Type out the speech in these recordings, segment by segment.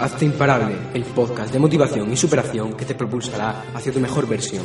Hazte Imparable, el podcast de motivación y superación que te propulsará hacia tu mejor versión.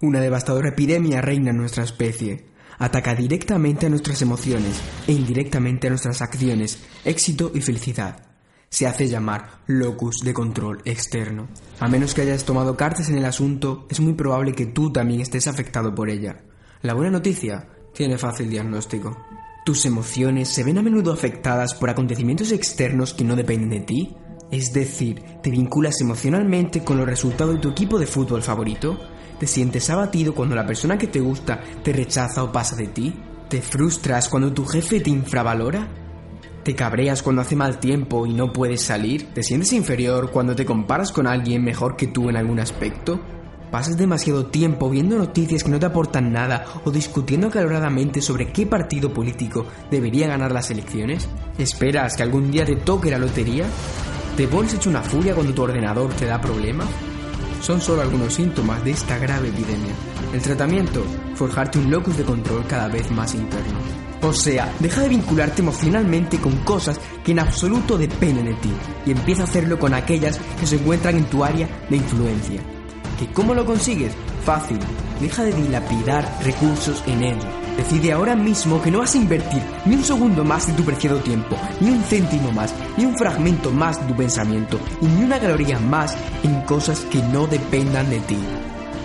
Una devastadora epidemia reina en nuestra especie. Ataca directamente a nuestras emociones e indirectamente a nuestras acciones, éxito y felicidad. Se hace llamar locus de control externo. A menos que hayas tomado cartas en el asunto, es muy probable que tú también estés afectado por ella. La buena noticia tiene fácil diagnóstico. Tus emociones se ven a menudo afectadas por acontecimientos externos que no dependen de ti. Es decir, te vinculas emocionalmente con los resultados de tu equipo de fútbol favorito. Te sientes abatido cuando la persona que te gusta te rechaza o pasa de ti. Te frustras cuando tu jefe te infravalora. Te cabreas cuando hace mal tiempo y no puedes salir. Te sientes inferior cuando te comparas con alguien mejor que tú en algún aspecto. ¿Pasas demasiado tiempo viendo noticias que no te aportan nada o discutiendo acaloradamente sobre qué partido político debería ganar las elecciones? ¿Esperas que algún día te toque la lotería? ¿Te pones hecho una furia cuando tu ordenador te da problemas? Son solo algunos síntomas de esta grave epidemia. El tratamiento, forjarte un locus de control cada vez más interno. O sea, deja de vincularte emocionalmente con cosas que en absoluto dependen de ti y empieza a hacerlo con aquellas que se encuentran en tu área de influencia. ¿Que cómo lo consigues? Fácil. Deja de dilapidar recursos en ello. Decide ahora mismo que no vas a invertir ni un segundo más de tu preciado tiempo, ni un céntimo más, ni un fragmento más de tu pensamiento, y ni una caloría más en cosas que no dependan de ti.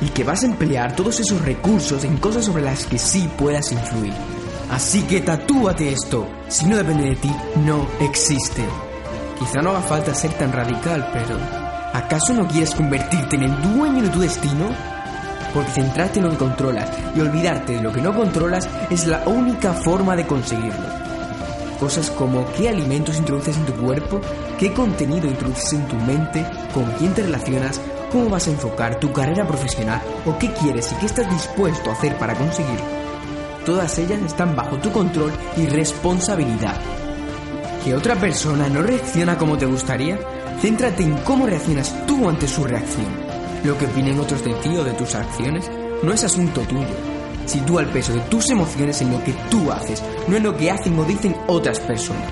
Y que vas a emplear todos esos recursos en cosas sobre las que sí puedas influir. Así que tatúate esto. Si no depende de ti, no existe. Quizá no haga falta ser tan radical, pero ¿acaso no quieres convertirte en el dueño de tu destino? Porque centrarte en lo que controlas y olvidarte de lo que no controlas es la única forma de conseguirlo. Cosas como qué alimentos introduces en tu cuerpo, qué contenido introduces en tu mente, con quién te relacionas, cómo vas a enfocar tu carrera profesional o qué quieres y qué estás dispuesto a hacer para conseguirlo. Todas ellas están bajo tu control y responsabilidad. ¿Que otra persona no reacciona como te gustaría? Céntrate en cómo reaccionas tú ante su reacción. Lo que opinen otros de ti o de tus acciones no es asunto tuyo. Sitúa el peso de tus emociones en lo que tú haces, no en lo que hacen o dicen otras personas.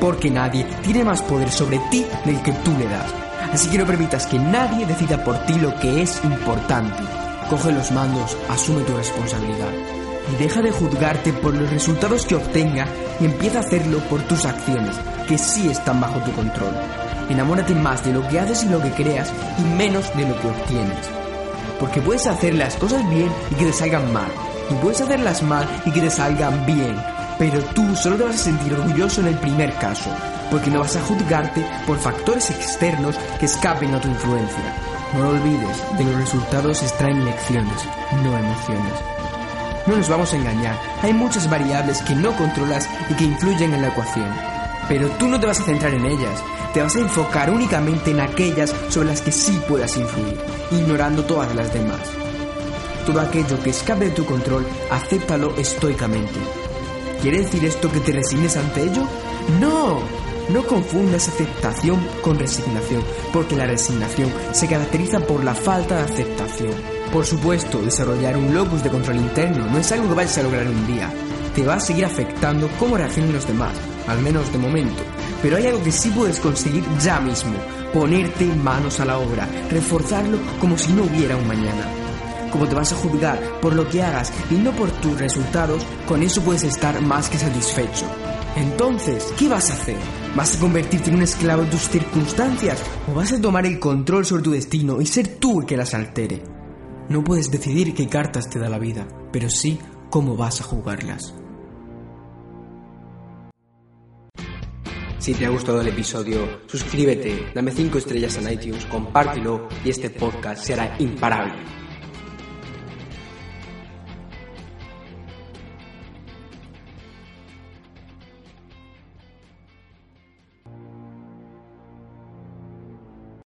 Porque nadie tiene más poder sobre ti del que tú le das. Así que no permitas que nadie decida por ti lo que es importante. Coge los mandos, asume tu responsabilidad y deja de juzgarte por los resultados que obtenga y empieza a hacerlo por tus acciones, que sí están bajo tu control. Enamórate más de lo que haces y lo que creas y menos de lo que obtienes. Porque puedes hacer las cosas bien y que te salgan mal, y puedes hacerlas mal y que te salgan bien, pero tú solo te vas a sentir orgulloso en el primer caso, porque no vas a juzgarte por factores externos que escapen a tu influencia. No lo olvides, de los resultados extraen lecciones, no emociones. No nos vamos a engañar, hay muchas variables que no controlas y que influyen en la ecuación. Pero tú no te vas a centrar en ellas, te vas a enfocar únicamente en aquellas sobre las que sí puedas influir, ignorando todas las demás. Todo aquello que escape de tu control, acéptalo estoicamente. ¿Quiere decir esto que te resignes ante ello? No, no confundas aceptación con resignación, porque la resignación se caracteriza por la falta de aceptación. Por supuesto, desarrollar un locus de control interno no es algo que vayas a lograr un día. Te va a seguir afectando cómo reaccionan los demás, al menos de momento. Pero hay algo que sí puedes conseguir ya mismo, ponerte manos a la obra, reforzarlo como si no hubiera un mañana. Como te vas a juzgar por lo que hagas y no por tus resultados, con eso puedes estar más que satisfecho. Entonces, ¿qué vas a hacer? ¿Vas a convertirte en un esclavo de tus circunstancias? ¿O vas a tomar el control sobre tu destino y ser tú el que las altere? No puedes decidir qué cartas te da la vida, pero sí cómo vas a jugarlas. Si te ha gustado el episodio, suscríbete, dame 5 estrellas en iTunes, compártelo y este podcast será imparable.